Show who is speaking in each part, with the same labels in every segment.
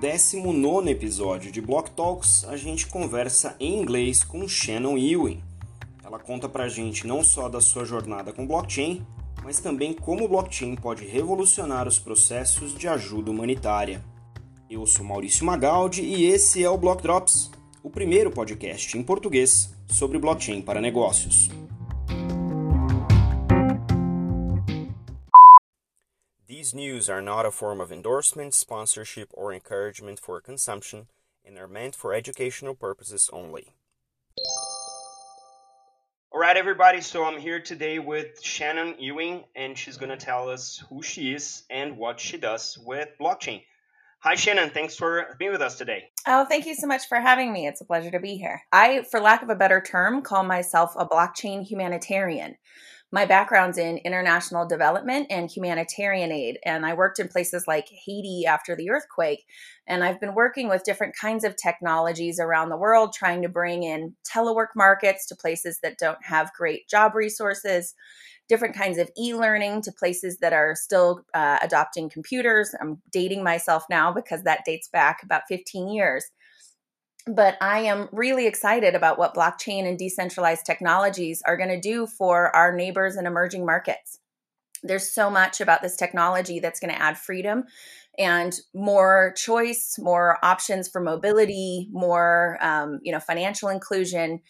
Speaker 1: 19 episódio de Block Talks, a gente conversa em inglês com Shannon Ewing. Ela conta pra gente não só da sua jornada com blockchain, mas também como o blockchain pode revolucionar os processos de ajuda humanitária. Eu sou Maurício Magaldi e esse é o Block Drops, o primeiro podcast em português sobre blockchain para negócios. These news are not a form of endorsement, sponsorship, or encouragement for consumption and are meant for educational purposes only. All right, everybody. So I'm here today with Shannon Ewing, and she's going to tell us who she is and what she does with blockchain. Hi, Shannon. Thanks for being with us today.
Speaker 2: Oh, thank you so much for having me. It's a pleasure to be here. I, for lack of a better term, call myself a blockchain humanitarian. My background's in international development and humanitarian aid, and I worked in places like Haiti after the earthquake. And I've been working with different kinds of technologies around the world, trying to bring in telework markets to places that don't have great job resources, different kinds of e learning to places that are still uh, adopting computers. I'm dating myself now because that dates back about 15 years but I am really excited about what blockchain and decentralized technologies are going to do for our neighbors and emerging markets. There's so much about this technology that's going to add freedom and more choice, more options for mobility, more um, you know financial inclusion.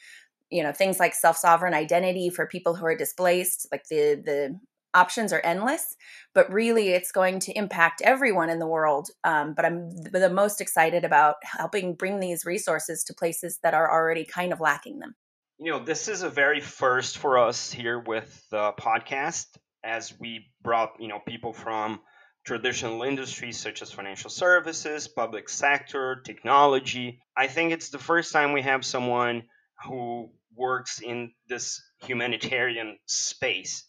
Speaker 2: You know things like self-sovereign identity for people who are displaced, like the the options are endless, but really it's going to impact everyone in the world. Um, but I'm the most excited about helping bring these resources to places that are already kind of lacking them.
Speaker 1: You know, this is a very first for us here with the podcast as we brought, you know, people from traditional industries such as financial services, public sector, technology. I think it's the first time we have someone who works in this humanitarian space.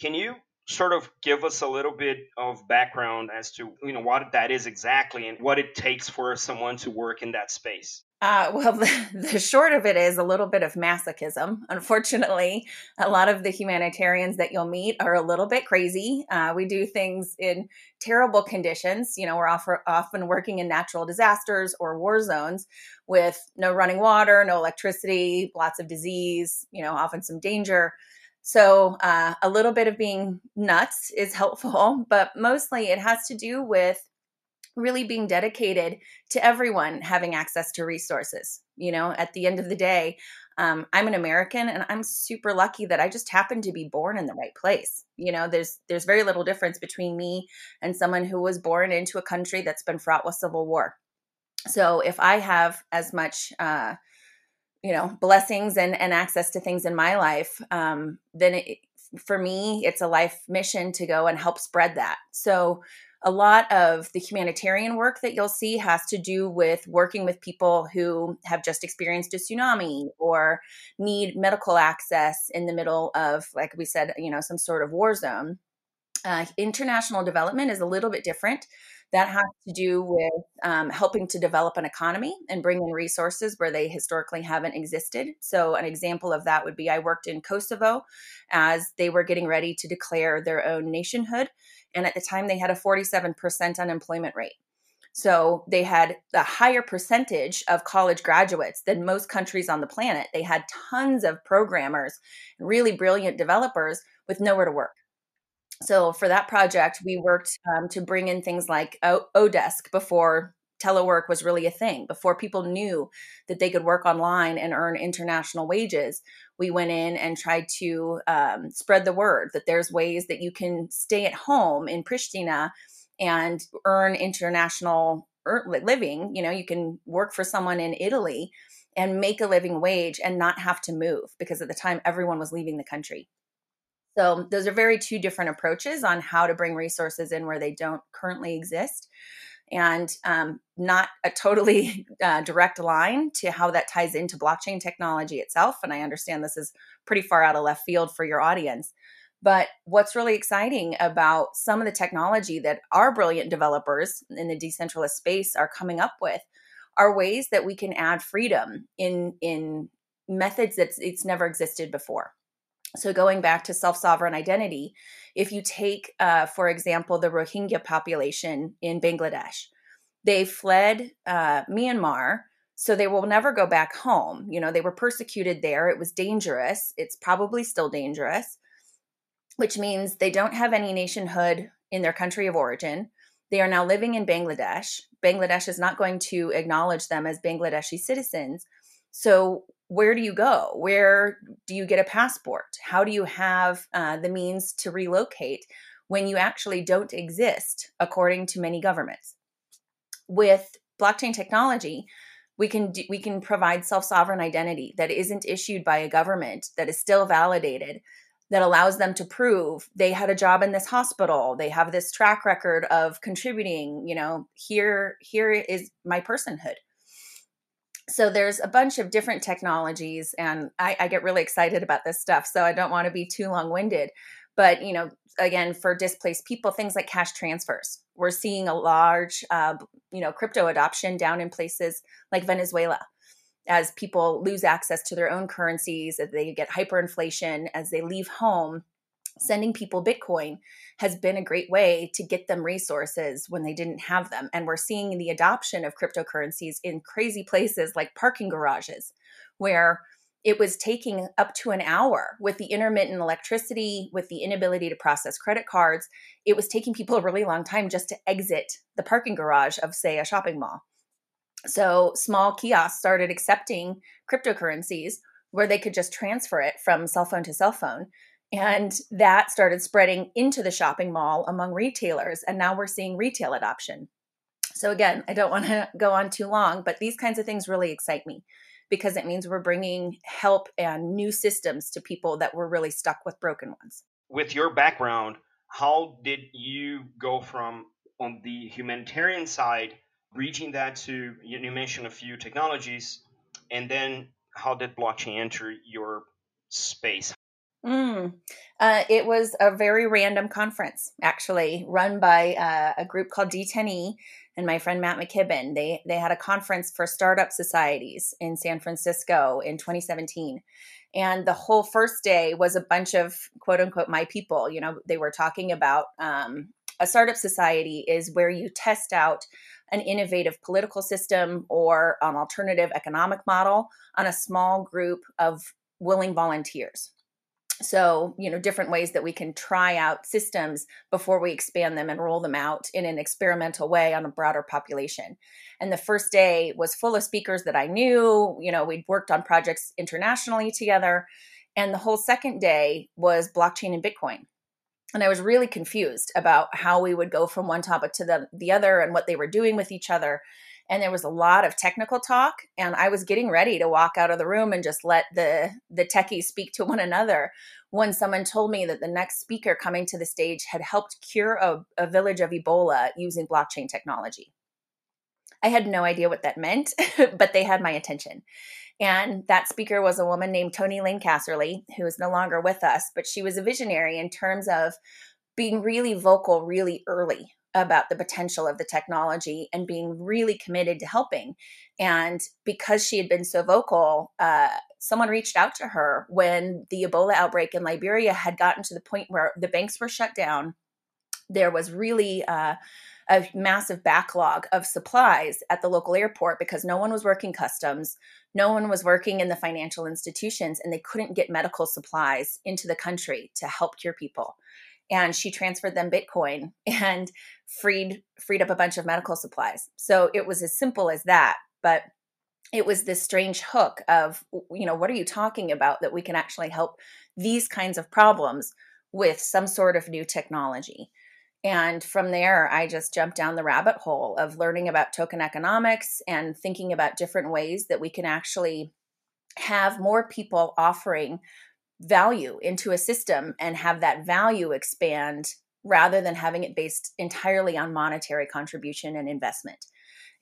Speaker 1: Can you sort of give us a little bit of background as to you know what that is exactly and what it takes for someone to work in that space
Speaker 2: uh, well, the, the, short of it is a little bit of masochism. Unfortunately, a lot of the humanitarians that you'll meet are a little bit crazy. Uh, we do things in terrible conditions. You know, we're often working in natural disasters or war zones with no running water, no electricity, lots of disease, you know, often some danger. So, uh, a little bit of being nuts is helpful, but mostly it has to do with really being dedicated to everyone having access to resources. You know, at the end of the day, um, I'm an American and I'm super lucky that I just happened to be born in the right place. You know, there's there's very little difference between me and someone who was born into a country that's been fraught with civil war. So if I have as much uh, you know blessings and and access to things in my life um then it, for me it's a life mission to go and help spread that. So a lot of the humanitarian work that you'll see has to do with working with people who have just experienced a tsunami or need medical access in the middle of like we said you know some sort of war zone. Uh, international development is a little bit different that has to do with um, helping to develop an economy and bring in resources where they historically haven't existed. So, an example of that would be I worked in Kosovo as they were getting ready to declare their own nationhood. And at the time, they had a 47% unemployment rate. So they had a higher percentage of college graduates than most countries on the planet. They had tons of programmers, really brilliant developers with nowhere to work so for that project, we worked um, to bring in things like o- Odesk before telework was really a thing. Before people knew that they could work online and earn international wages, we went in and tried to um, spread the word that there's ways that you can stay at home in Pristina and earn international living. You know, you can work for someone in Italy and make a living wage and not have to move because at the time everyone was leaving the country. So those are very two different approaches on how to bring resources in where they don't currently exist and um, not a totally uh, direct line to how that ties into blockchain technology itself. And I understand this is pretty far out of left field for your audience. But what's really exciting about some of the technology that our brilliant developers in the decentralized space are coming up with are ways that we can add freedom in in methods that it's never existed before. So, going back to self sovereign identity, if you take, uh, for example, the Rohingya population in Bangladesh, They fled uh, Myanmar, so they will never go back home. You know, they were persecuted there. It was dangerous. It's probably still dangerous, which means they don't have any nationhood in their country of origin. They are now living in Bangladesh. Bangladesh is not going to acknowledge them as Bangladeshi citizens. So, where do you go? Where do you get a passport? How do you have uh, the means to relocate when you actually don't exist, according to many governments? With blockchain technology, we can do, we can provide self-sovereign identity that isn't issued by a government that is still validated that allows them to prove they had a job in this hospital they have this track record of contributing you know here here is my personhood so there's a bunch of different technologies and I, I get really excited about this stuff so i don't want to be too long-winded. But you know again for displaced people things like cash transfers. We're seeing a large uh, you know crypto adoption down in places like venezuela as people lose access to their own currencies, as they get hyperinflation, as they leave home, sending people Bitcoin has been a great way to get them resources when they didn't have them. And we're seeing the adoption of cryptocurrencies in crazy places like parking garages, where it was taking up to an hour with the intermittent electricity, with the inability to process credit cards. It was taking people a really long time just to exit the parking garage of, say, a shopping mall. So small kiosks started accepting cryptocurrencies where they could just transfer it from cell phone to cell phone. And that started spreading into the shopping mall among retailers. And now we're seeing retail adoption. So, again, I don't want to go on too long, but these kinds of things really excite me because it means we're bringing help and new systems to people that were really stuck with broken ones.
Speaker 1: With your background, how did you go from on the humanitarian side reaching that to you mentioned a few technologies and then how did blockchain enter your space
Speaker 2: mm, uh, it was a very random conference actually run by uh, a group called d10e and my friend matt mckibbin. They they had a conference for startup societies in san francisco in 2017 and the whole first day was a bunch of quote unquote my people. You know they were talking about um, a startup society is where you test out an innovative political system or an alternative economic model on a small group of willing volunteers. So, you know, different ways that we can try out systems before we expand them and roll them out in an experimental way on a broader population. And the first day was full of speakers that I knew. You know, we'd worked on projects internationally together. And the whole second day was blockchain and Bitcoin and I was really confused about how we would go from one topic to the, the other and what they were doing with each other. And there was a lot of technical talk, and I was getting ready to walk out of the room and just let the the techies speak to one another when someone told me that the next speaker coming to the stage had helped cure a, a village of Ebola using blockchain technology. I had no idea what that meant, but they had my attention. And that speaker was a woman named toni Lane Casserly, who is no longer with us, but she was a visionary in terms of being really vocal really early about the potential of the technology and being really committed to helping. And because she had been so vocal, uh, someone reached out to her when the Ebola outbreak in Liberia had gotten to the point where the banks were shut down. There was really uh, a massive backlog of supplies at the local airport because no one was working customs, no one was working in the financial institutions, and they couldn't get medical supplies into the country to help cure people. And she transferred them Bitcoin and freed freed up a bunch of medical supplies. So it was as simple as that, but it was this strange hook of you know what are you talking about that we can actually help these kinds of problems with some sort of new technology and from there, I just jumped down the rabbit hole of learning about token economics and thinking about different ways that we can actually have more people offering value into a system and have that value expand rather than having it based entirely on monetary contribution and investment.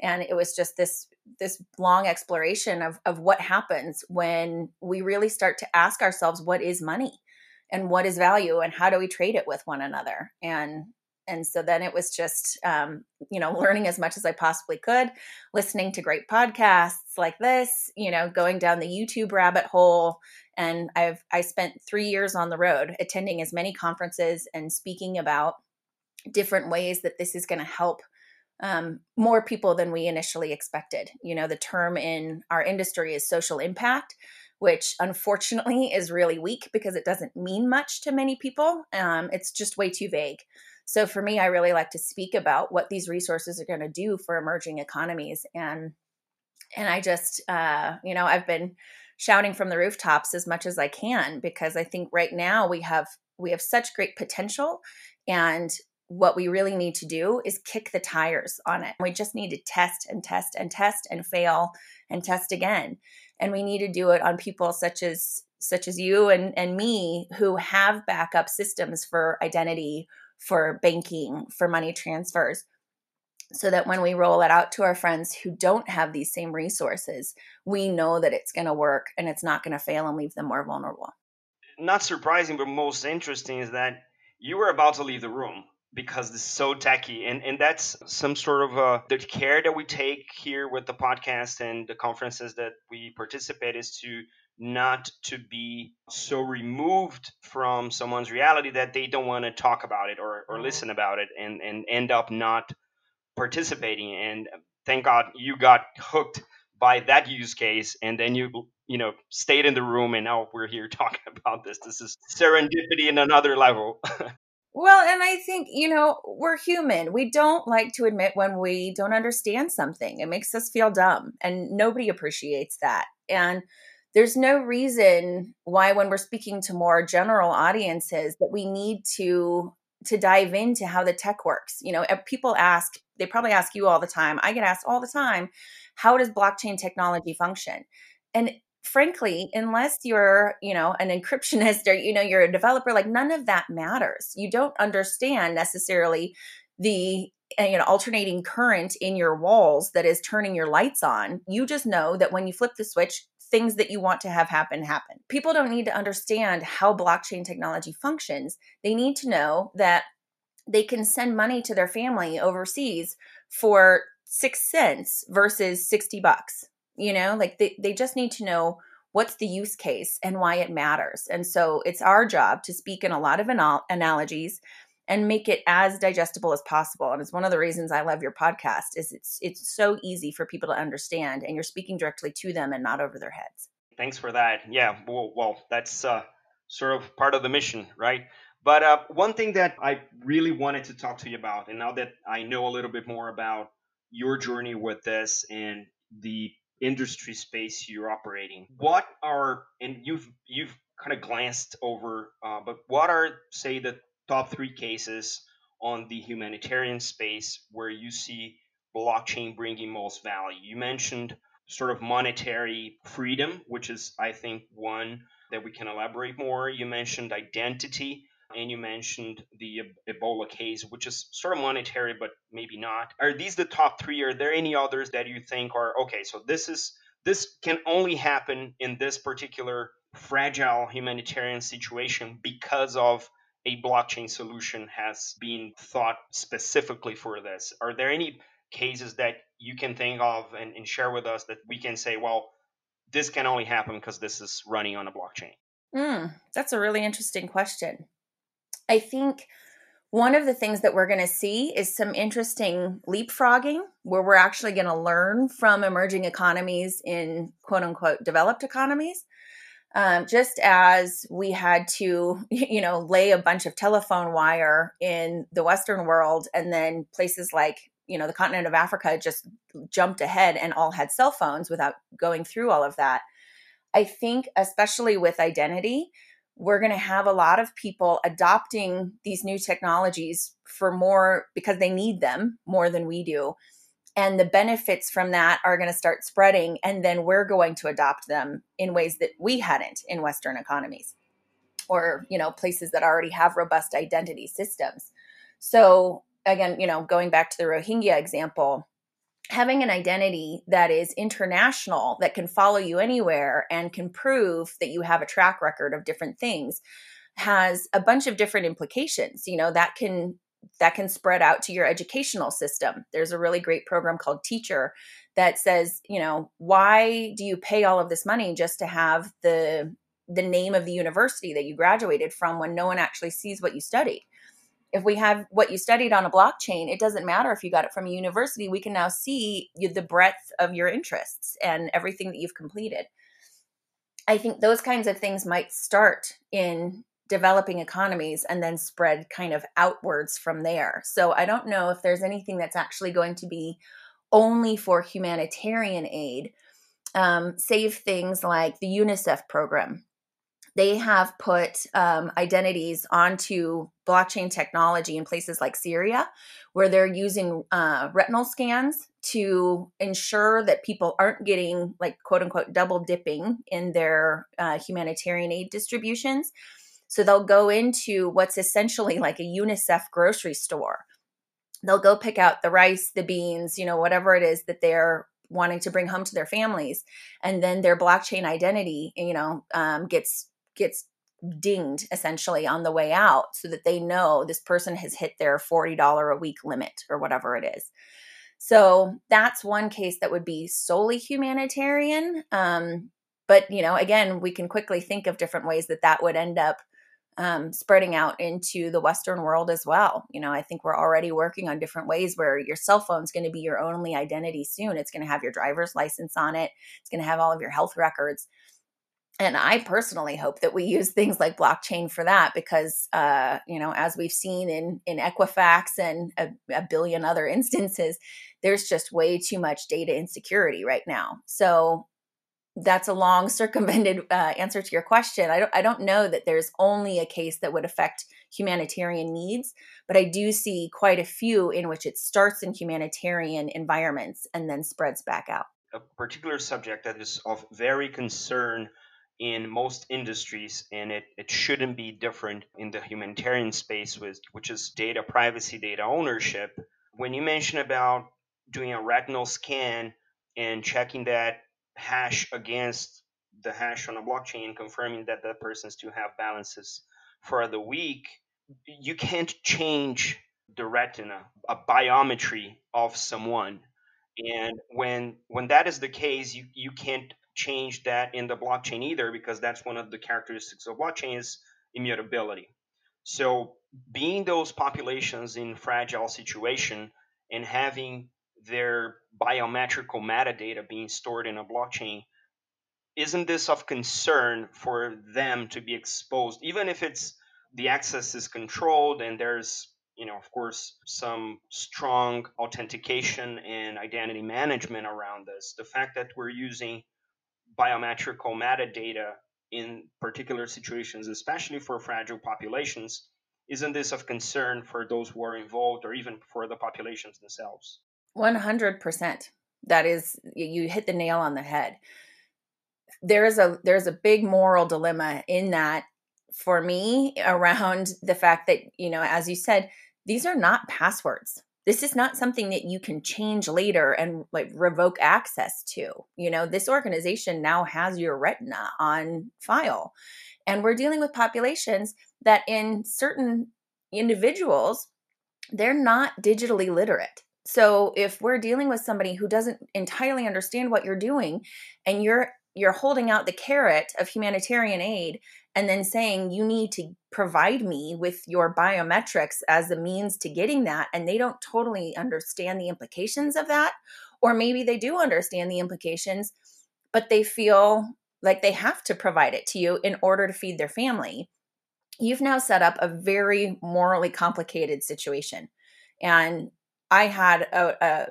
Speaker 2: And it was just this this long exploration of of what happens when we really start to ask ourselves what is money? And what is value? And how do we trade it with one another? And and so then it was just um, you know learning as much as i possibly could listening to great podcasts like this you know going down the youtube rabbit hole and i've i spent three years on the road attending as many conferences and speaking about different ways that this is going to help um, more people than we initially expected. You know, the term in our industry is social impact, which unfortunately is really weak because it doesn't mean much to many people. Um, it's just way too vague. So for me, I really like to speak about what these resources are going to do for emerging economies, and and I just, uh, you know, I've been shouting from the rooftops as much as I can because I think right now we have we have such great potential and what we really need to do is kick the tires on it. We just need to test and test and test and fail and test again. And we need to do it on people such as such as you and, and me who have backup systems for identity, for banking, for money transfers. So that when we roll it out to our friends who don't have these same resources, we know that it's going to work and it's not going to fail and leave them more vulnerable.
Speaker 1: Not surprising, but most interesting is that you were about to leave the room because it's so techy and and that's some sort of uh, the care that we take here with the podcast and the conferences that we participate is to not to be so removed from someone's reality that they don't want to talk about it or, or mm-hmm. listen about it and, and end up not participating and thank god you got hooked by that use case and then you you know stayed in the room and now we're here talking about this this is serendipity in another level
Speaker 2: Well, and I think, you know, we're human. We don't like to admit when we don't understand something. It makes us feel dumb, and nobody appreciates that. And there's no reason why when we're speaking to more general audiences that we need to to dive into how the tech works. You know, people ask, they probably ask you all the time. I get asked all the time, how does blockchain technology function? And frankly, unless you're, you know, an encryptionist or, you know, you're a developer, like none of that matters. You don't understand necessarily the uh, you know alternating current in your walls that is turning your lights on you just know that when you flip the switch things that you want to have happen happen. People don't need to understand how blockchain technology functions. They need to know that they can send money to their family overseas for 6 cents versus 60 bucks you know? Like they, they just need to know what's the use case and why it matters. And so it's our job to speak in a lot of anal- analogies and make it as digestible as possible and it's one of the reasons i love your podcast is it's it's so easy for people to understand and you're speaking directly to them and not over their heads.
Speaker 1: Thanks for that. Yeah well, well that's uh, sort of part of the mission right? But uh, one thing that i really wanted to talk to you about and now that i know a little bit more about your journey with this and the industry space you're operating what are and you've you've kind of glanced over uh, but what are say the top three cases on the humanitarian space where you see blockchain bringing most value you mentioned sort of monetary freedom which is i think one that we can elaborate more you mentioned identity and you mentioned the Ebola case, which is sort of monetary, but maybe not. Are these the top three? Are there any others that you think are okay? So this is this can only happen in this particular fragile humanitarian situation because of a blockchain solution has been thought specifically for this. Are there any cases that you can think of and, and share with us that we can say, well, this can only happen because this is running on a blockchain?
Speaker 2: Mm, that's a really interesting question. I think one of the things that we're going to see is some interesting leapfrogging where we're actually going to learn from emerging economies in quote unquote developed economies. Um, just as we had to, you know, lay a bunch of telephone wire in the Western world, and then places like, you know, the continent of Africa just jumped ahead and all had cell phones without going through all of that. I think, especially with identity, we're going to have a lot of people adopting these new technologies for more because they need them more than we do. And the benefits from that are going to start spreading. And then we're going to adopt them in ways that we hadn't in Western economies or, you know, places that already have robust identity systems. So, again, you know, going back to the Rohingya example, having an identity that is international that can follow you anywhere and can prove that you have a track record of different things has a bunch of different implications you know that can that can spread out to your educational system there's a really great program called Teachur that says you know why do you pay all of this money just to have the the name of the university that you graduated from when no one actually sees what you studied if we have what you studied on a blockchain, it doesn't matter if you got it from a university. We can now see the breadth of your interests and everything that you've completed. I think those kinds of things might start in developing economies and then spread kind of outwards from there. So I don't know if there's anything that's actually going to be only for humanitarian aid, um, save things like the UNICEF program. They have put um, identities onto blockchain technology in places like Syria, where they're using uh, retinal scans to ensure that people aren't getting, like, quote unquote, double dipping in their uh, humanitarian aid distributions. So they'll go into what's essentially like a UNICEF grocery store. They'll go pick out the rice, the beans, you know, whatever it is that they're wanting to bring home to their families, and then their blockchain identity, you know, um, gets gets dinged essentially on the way out, so that they know this person has hit their forty dollar a week limit or whatever it is. So that's one case that would be solely humanitarian. Um, but you know, again, we can quickly think of different ways that that would end up um, spreading out into the Western world as well. You know, I think we're already working on different ways where your cell phone is going to be your only identity soon. It's going to have your driver's license on it, it's going to have all of your health records. And I personally hope that we use things like blockchain for that because, uh, you know, as we've seen in in Equifax and a, a billion other instances, there's just way too much data insecurity right now. So that's a long circumvented uh, answer to your question. I don't, I don't know that there's only a case that would affect humanitarian needs, but I do see quite a few in which it starts in humanitarian environments and then spreads back out.
Speaker 1: A particular subject that is of very concern in most industries, and it, it shouldn't be different in the humanitarian space, with, which is data privacy, data ownership. When you mention about doing a retinal scan and checking that hash against the hash on a blockchain, confirming that that person still have balances for the week, you can't change the retina, a biometry of someone. And when when that is the case, you, you can't change that in the blockchain either because that's one of the characteristics of blockchain is immutability. So being those populations in fragile situation and having their biometrical metadata being stored in a blockchain isn't this of concern for them to be exposed? Even if it's the access is controlled and there's you know of course some strong authentication and identity management around this the fact that we're using biometrical metadata in particular situations especially for fragile populations isn't this of concern for those who are involved or even for the populations themselves
Speaker 2: 100%. That is you hit the nail on the head. There's a there's a big moral dilemma in that for me around the fact that, you know, as you said, these are not passwords. This is not something that you can change later and like revoke access to. You know, this organization now has your retina on file. And we're dealing with populations that in certain individuals, they're not digitally literate so if we're dealing with somebody who doesn't entirely understand what you're doing and you're you're holding out the carrot of humanitarian aid and then saying you need to provide me with your biometrics as a means to getting that and they don't totally understand the implications of that or maybe they do understand the implications but they feel like they have to provide it to you in order to feed their family you've now set up a very morally complicated situation. And I had a, a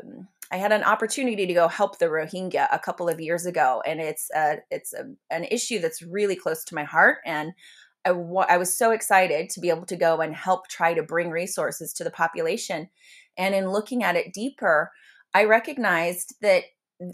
Speaker 2: I had an opportunity to go help the Rohingya a couple of years ago, and it's a, it's a, an issue that's really close to my heart. And I, I was so excited to be able to go and help try to bring resources to the population. And in looking at it deeper, I recognized that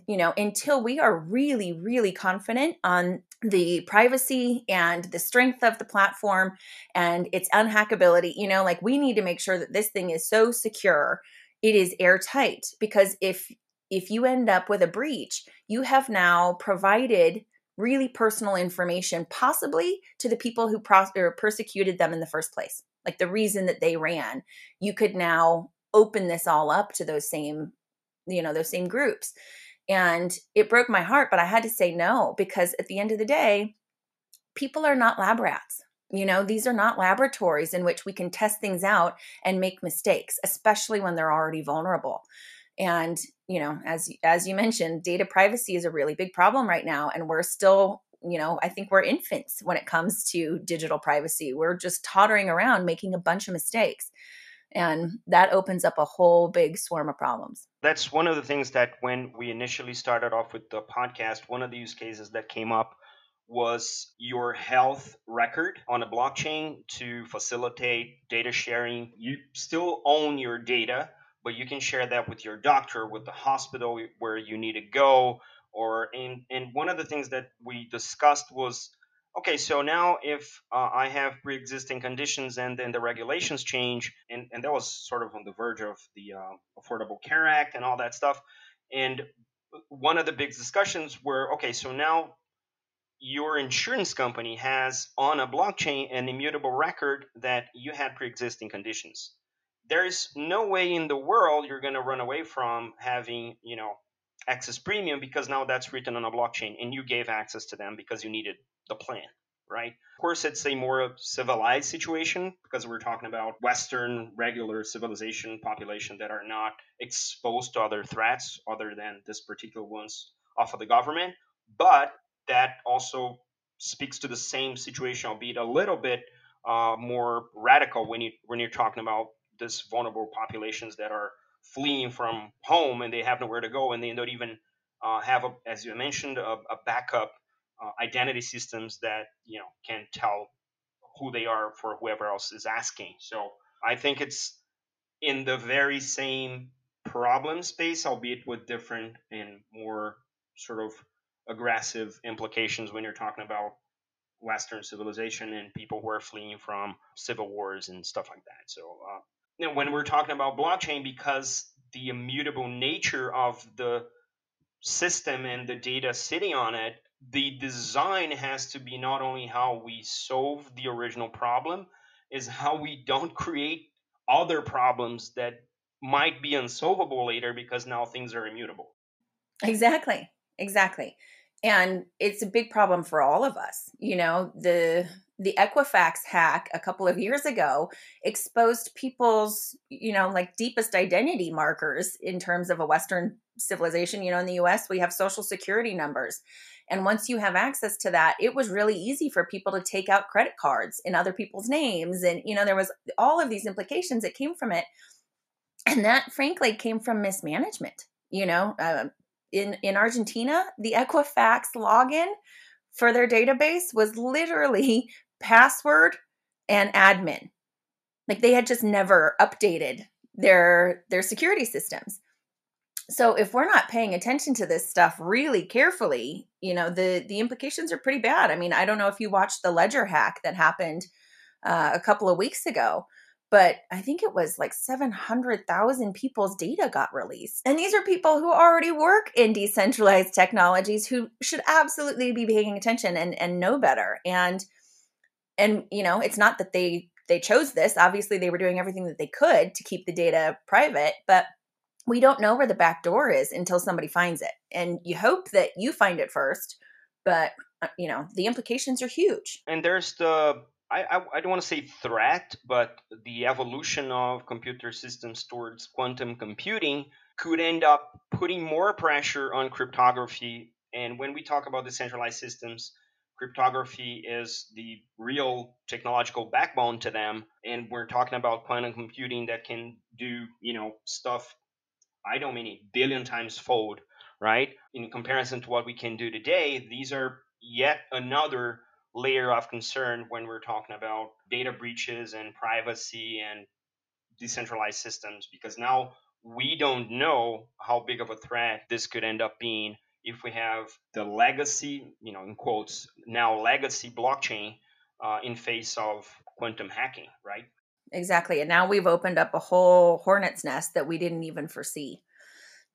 Speaker 2: you know until we are really really confident on the privacy and the strength of the platform and its unhackability you know like we need to make sure that this thing is so secure it is airtight because if if you end up with a breach, you have now provided really personal information, possibly to the people who pros- persecuted them in the first place, like the reason that they ran. You could now open this all up to those same, you know, those same groups. And it broke my heart, but I had to say no because at the end of the day, people are not lab rats. You know, these are not laboratories in which we can test things out and make mistakes, especially when they're already vulnerable. And, you know, as as you mentioned, data privacy is a really big problem right now and we're still you know, I think we're infants when it comes to digital privacy. We're just tottering around making a bunch of mistakes. And that opens up a whole big swarm of problems.
Speaker 1: That's one of the things that when we initially started off with the podcast, one of the use cases that came up was your health record on a blockchain to facilitate data sharing. You still own your data, but you can share that with your doctor, with the hospital where you need to go. Or in, and one of the things that we discussed was okay, so now if uh, I have pre-existing conditions and then the regulations change, and, and that was sort of on the verge of the uh, Affordable Care Act and all that stuff. And one of the big discussions were okay, so now your insurance company has on a blockchain an immutable record that you had pre-existing conditions. There's no way in the world you're going to run away from having, you know, excess premium because now that's written on a blockchain and you gave access to them because you needed the plan, right? Of course, it's a more civilized situation because we're talking about Western regular civilization population that are not exposed to other threats other than this particular ones off of the government. But that also speaks to the same situation, albeit a little bit uh, more radical when you when you're talking about this vulnerable populations that are fleeing from home and they have nowhere to go and they don't even uh, have a, as you mentioned a, a backup uh, identity systems that you know can tell who they are for whoever else is asking. So i think it's in the very same problem space albeit with different and more sort of aggressive implications when you're talking about western civilization and people who are fleeing from civil wars and stuff like that so uh, you know, when we're talking about blockchain, because the immutable nature of the system and the data sitting on it, the design has to be not only how we solve the original problem, is how we don't create other problems that might be unsolvable later because now things are immutable.
Speaker 2: Exactly. Exactly. And it's a big problem for all of us. You know, the the Equifax hack a couple of years ago exposed people's, you know, like deepest identity markers in terms of a Western civilization. You know, in the US, we have social security numbers. And once you have access to that, it was really easy for people to take out credit cards in other people's names. And, you know, there was all of these implications that came from it. And that, frankly, came from mismanagement. You know, uh, in, in Argentina, the Equifax login for their database was literally password and admin. Like they had just never updated their their security systems. So if we're not paying attention to this stuff really carefully, you know, the the implications are pretty bad. I mean, I don't know if you watched the Ledger hack that happened uh, a couple of weeks ago, but I think it was like 700,000 people's data got released. And these are people who already work in decentralized technologies who should absolutely be paying attention and, and know better. And and you know it's not that they they chose this obviously they were doing everything that they could to keep the data private but we don't know where the back door is until somebody finds it and you hope that you find it first but uh, you know the implications are huge
Speaker 1: and there's the I, I, I don't want to say threat but the evolution of computer systems towards quantum computing could end up putting more pressure on cryptography. And when we talk about decentralized systems cryptography is the real technological backbone to them. And we're talking about quantum computing that can do you know stuff i don't mean a billion times fold right? In comparison to what we can do today these are yet another layer of concern when we're talking about data breaches and privacy and decentralized systems because now we don't know how big of a threat this could end up being if we have the legacy, you know, in quotes, now legacy blockchain uh, in face of quantum hacking, right?
Speaker 2: Exactly. And now we've opened up a whole hornet's nest that we didn't even foresee.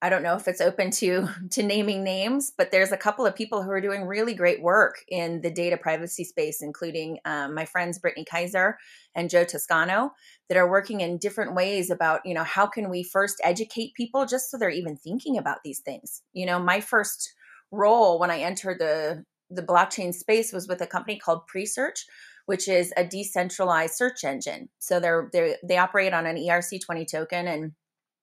Speaker 2: I don't know if it's open to to naming names, but there's a couple of people who are doing really great work in the data privacy space, including um, my friends Brittany Kaiser and Joe Toscano, that are working in different ways about you know how can we first educate people just so they're even thinking about these things. You know, my first role when I entered the the blockchain space was with a company called Presearch, which is a decentralized search engine. So they're they they operate on an ERC20 token and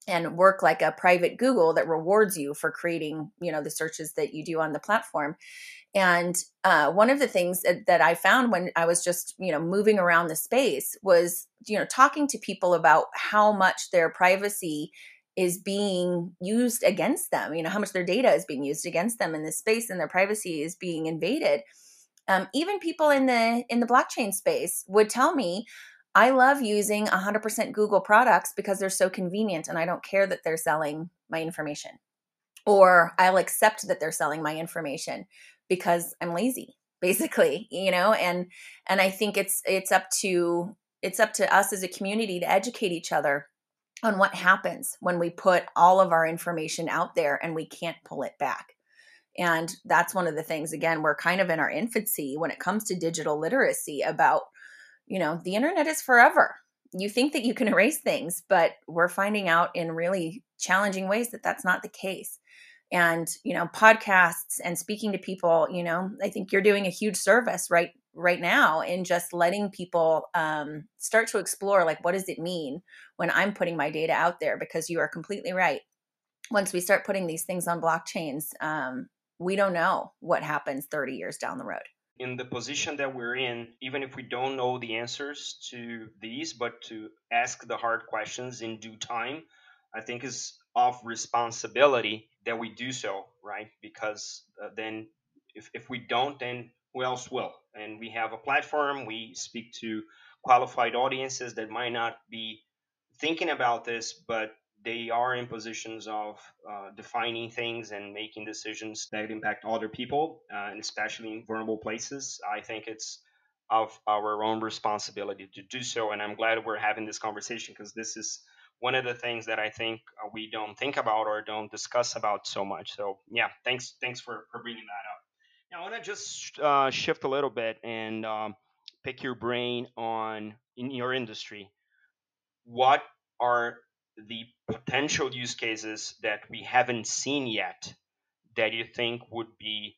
Speaker 2: and work like a private Google that rewards you for creating, you know, the searches that you do on the platform. And uh, one of the things that, that I found when I was just, you know, moving around the space was, you know, talking to people about how much their privacy is being used against them. You know, how much their data is being used against them in this space, and their privacy is being invaded. Um, even people in the in the blockchain space would tell me I love using 100% Google products because they're so convenient and I don't care that they're selling my information. Or I'll accept that they're selling my information because I'm lazy, basically, you know, and and I think it's it's up to it's up to us as a community to educate each other on what happens when we put all of our information out there and we can't pull it back. And that's one of the things again, we're kind of in our infancy when it comes to digital literacy about you know, the internet is forever. You think that you can erase things, but we're finding out in really challenging ways that that's not the case. And, you know, podcasts and speaking to people, you know, I think you're doing a huge service right right now in just letting people um, start to explore like what does it mean when i'm putting my data out there because you are completely right once we start putting these things on blockchains um, we don't know what happens 30 years down the road
Speaker 1: in the position that we're in, even if we don't know the answers to these, but to ask the hard questions in due time, I think is of responsibility that we do so, right? Because uh, then if, if we don't, then who else will? And we have a platform, we speak to qualified audiences that might not be thinking about this, but they are in positions of uh, defining things and making decisions that impact other people, uh, and especially in vulnerable places. I think it's of our own responsibility to do so. And I'm glad we're having this conversation because this is one of the things that I think uh, we don't think about or don't discuss about so much. So yeah, thanks thanks for, for bringing that up. Now I want to just uh, shift a little bit and um, pick your brain on in your industry. What are the potential use cases that we haven't seen yet that you think would be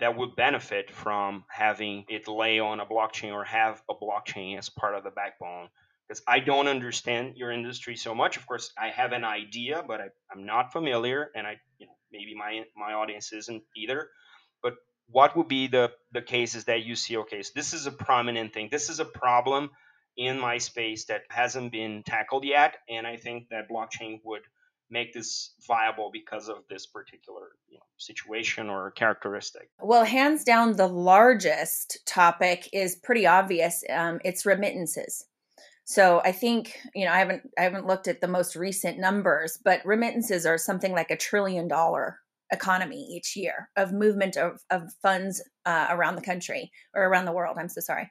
Speaker 1: that would benefit from having it lay on a blockchain or have a blockchain as part of the backbone. Because i don't understand your industry so much. Of course i have an idea but I, am not familiar and i you know maybe my my audience isn't either. But what would be the the cases that you see? Okay so this is a prominent thing. This is a problem in my space that hasn't been tackled yet. And I think that blockchain would make this viable because of this particular you know, situation or characteristic?
Speaker 2: Well, hands down, the largest topic is pretty obvious. Um, it's remittances. So I think you know I haven't I haven't looked at the most recent numbers, but remittances are something like a trillion dollar economy each year of movement of, of funds uh, around the country or around the world. I'm so sorry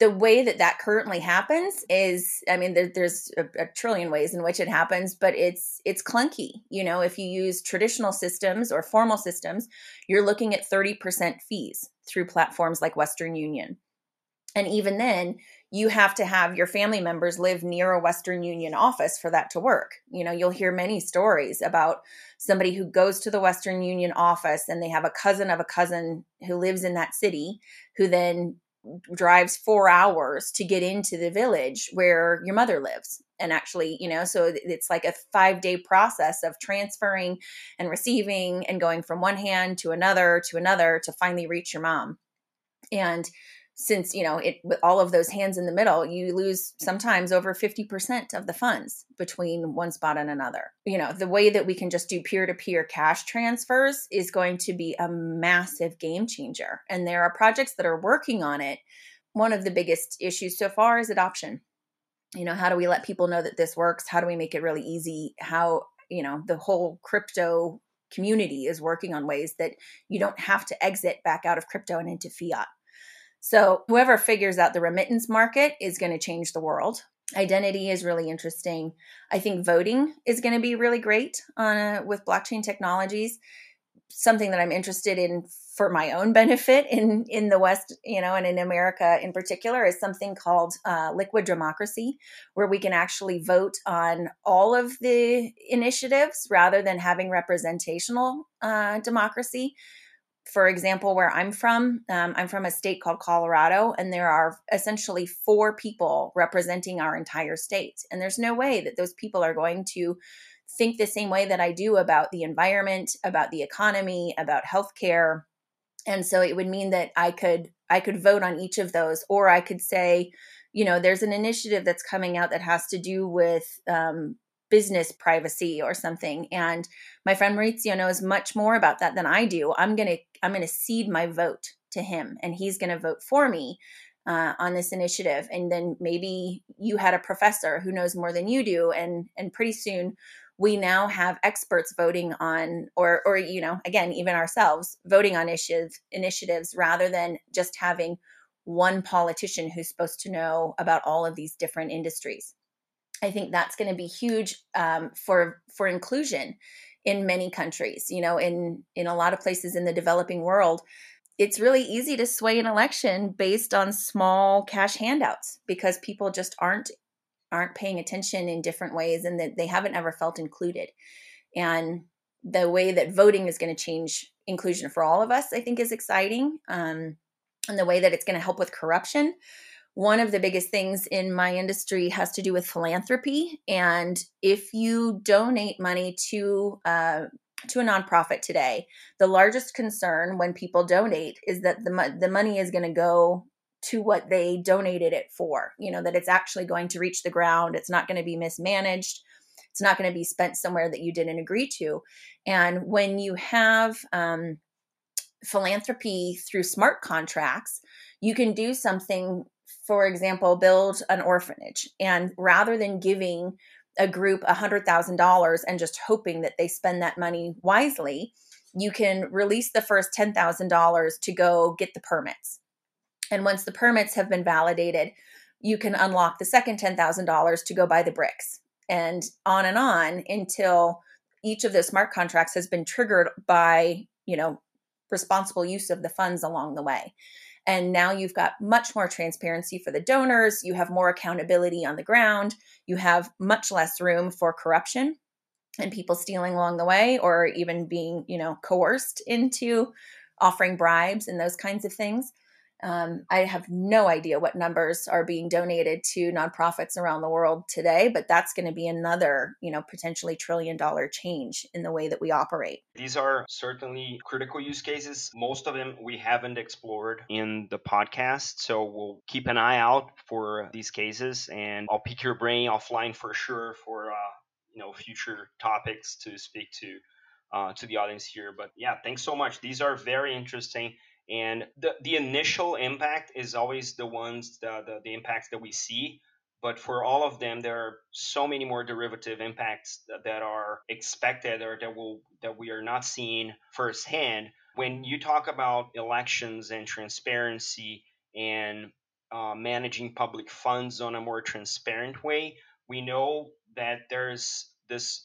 Speaker 2: the way that that currently happens is i mean there, there's a, a, trillion ways in which it happens but it's it's clunky you know if you use traditional systems or formal systems you're looking at 30% fees through platforms like western union. And even then you have to have your family members live near a western union office for that to work. You know you'll hear many stories about somebody who goes to the western union office and they have a cousin of a cousin who lives in that city who then drives four hours to get into the village where your mother lives. And actually you know so it's like a five day process of transferring and receiving and going from one hand to another to another to finally reach your mom. And since you know it with all of those hands in the middle you lose sometimes over 50% of the funds between one spot and another. You know the way that we can just do peer-to-peer cash transfers is going to be a massive game changer. And there are projects that are working on it. One of the biggest issues so far is adoption. You know how do we let people know that this works? How do we make it really easy? How you know the whole crypto community is working on ways that you don't have to exit back out of crypto and into fiat so, whoever figures out the remittance market is going to change the world. Identity is really interesting. I think voting is going to be really great on a, with blockchain technologies. Something that I'm interested in for my own benefit in in the West, you know, and in America in particular, is something called uh, liquid democracy, where we can actually vote on all of the initiatives rather than having representational uh, democracy for example, where I'm from, um, I'm from a state called Colorado, and there are essentially four people representing our entire state. And there's no way that those people are going to think the same way that I do about the environment, about the economy, about healthcare. And so it would mean that I could I could vote on each of those, or I could say, you know, there's an initiative that's coming out that has to do with um, business privacy or something. And my friend Maurizio knows much more about that than I do. I'm gonna I'm gonna cede my vote to him, and he's gonna vote for me. Uh, on this initiative and then maybe you had a professor who knows more than you do and and pretty soon we now have experts voting on or or you know again even ourselves voting on issues initiatives rather than just having one politician who's supposed to know about all of these different industries i think that's going to be huge um, for for inclusion in many countries you know in in a lot of places in the developing world it's really easy to sway an election based on small cash handouts because people just aren't aren't paying attention in different ways and that they haven't ever felt included. And the way that voting is going to change inclusion for all of us, I think, is exciting. Um, and the way that it's going to help with corruption. One of the biggest things in my industry has to do with philanthropy. And if you donate money to uh, to a nonprofit today, the largest concern when people donate is that the the money is going to go to what they donated it for. You know, that it's actually going to reach the ground, it's not going to be mismanaged, it's not going to be spent somewhere that you didn't agree to. And when you have um, philanthropy through smart contracts, you can do something, for example, build an orphanage. And rather than giving a group $100,000 and just hoping that they spend that money wisely, you can release the first $10,000 to go get the permits and once the permits have been validated, you can unlock the second $10,000 to go buy the bricks and on and on until each of those smart contracts has been triggered by, you know, responsible use of the funds along the way. And now you've got much more transparency for the donors, you have more accountability on the ground, you have much less room for corruption and people stealing along the way or even being, you know, coerced into offering bribes and those kinds of things. Um, I have no idea what numbers are being donated to nonprofits around the world today, but that's going to be another, you know, potentially trillion dollar change in the way that we operate.
Speaker 1: These are certainly critical use cases. Most of them we haven't explored in the podcast, so we'll keep an eye out for these cases, and I'll pick your brain offline for sure for uh, you know future topics to speak to. Uh, to the audience here. But yeah, thanks so much. These are very interesting and the, the initial impact is always the ones the, the, the impacts that we see. But for all of them there are so many more derivative impacts that, that are expected or that will that we are not seeing firsthand. When you talk about elections and transparency and uh, managing public funds on a more transparent way we know that there's this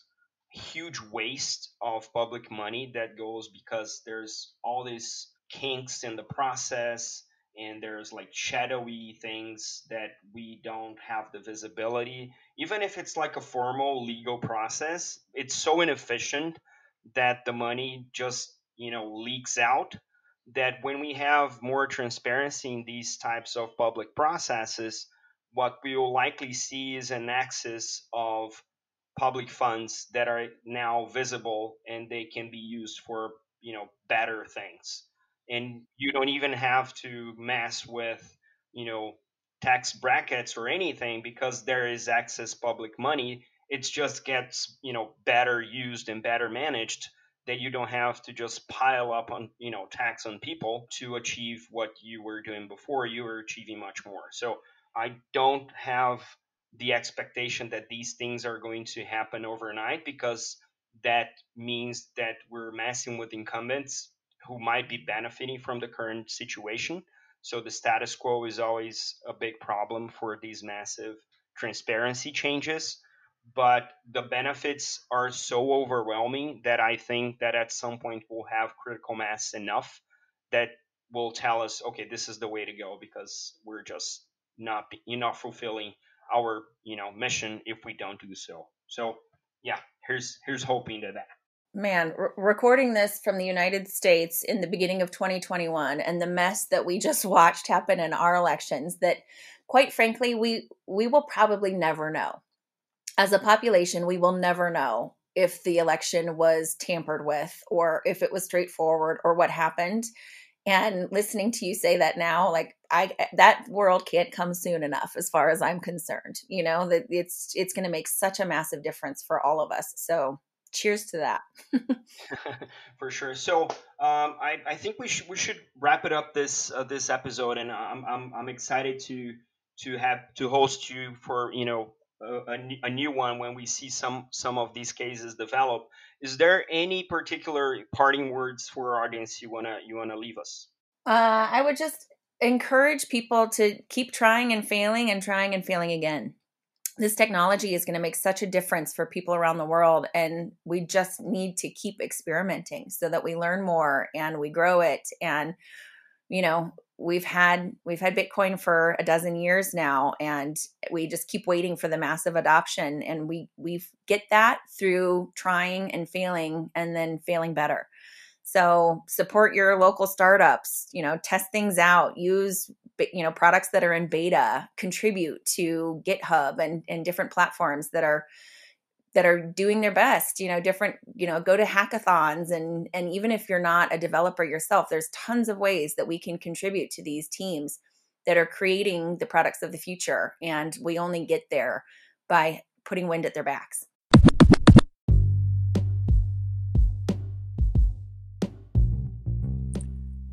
Speaker 1: huge waste of public money that goes because there's all this kinks in the process and there's like shadowy things that we don't have the visibility. Even if it's like a formal legal process it's so inefficient that the money just you know leaks out that when we have more transparency in these types of public processes what we will likely see is an axis of public funds that are now visible and they can be used for you know better things and you don't even have to mess with you know tax brackets or anything because there is excess public money. It just gets you know better used and better managed that you don't have to just pile up on you know tax on people to achieve what you were doing before. You were achieving much more. So i don't have the expectation that these things are going to happen overnight because that means that we're messing with incumbents who might be benefiting from the current situation. So the status quo is always a big problem for these massive transparency changes. But the benefits are so overwhelming that I think that at some point we'll have critical mass enough that will tell us, okay, this is the way to go because we're just not you're not fulfilling our you know mission if we don't do so. So yeah, here's here's hoping to that.
Speaker 2: Man, re- recording this from the United States in the beginning of 2021 and the mess that we just watched happen in our elections that quite frankly we we will probably never know. As a population, we will never know if the election was tampered with or if it was straightforward or what happened and listening to you say that now like i that world can't come soon enough as far as i'm concerned you know that it's it's going to make such a massive difference for all of us so cheers to that
Speaker 1: for sure so um, I, I think we should we should wrap it up this uh, this episode and I'm, I'm i'm excited to to have to host you for you know a, a, new one when we see some some of these cases develop. Is there any particular parting words for our audience you wanna you wanna leave us?
Speaker 2: Uh, I would just encourage people to keep trying and failing and trying and failing again. This technology is going to make such a difference for people around the world, and we just need to keep experimenting so that we learn more and we grow it. And you know, we've had we've had bitcoin for a dozen years now and we just keep waiting for the massive adoption and we we get that through trying and failing and then failing better so support your local startups you know test things out use you know products that are in beta contribute to github and and different platforms that are that are doing their best you know different you know go to hackathons and and even if you're not a developer yourself there's tons of ways that we can contribute to these teams that are creating the products of the future and we only get there by putting wind at their backs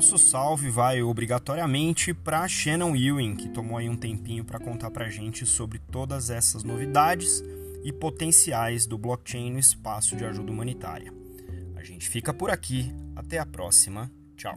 Speaker 3: Nosso salve vai obrigatoriamente para Shannon Ewing, que tomou aí um tempinho para contar para gente sobre todas essas novidades e potenciais do blockchain no espaço de ajuda humanitária. A gente fica por aqui, até a próxima, tchau.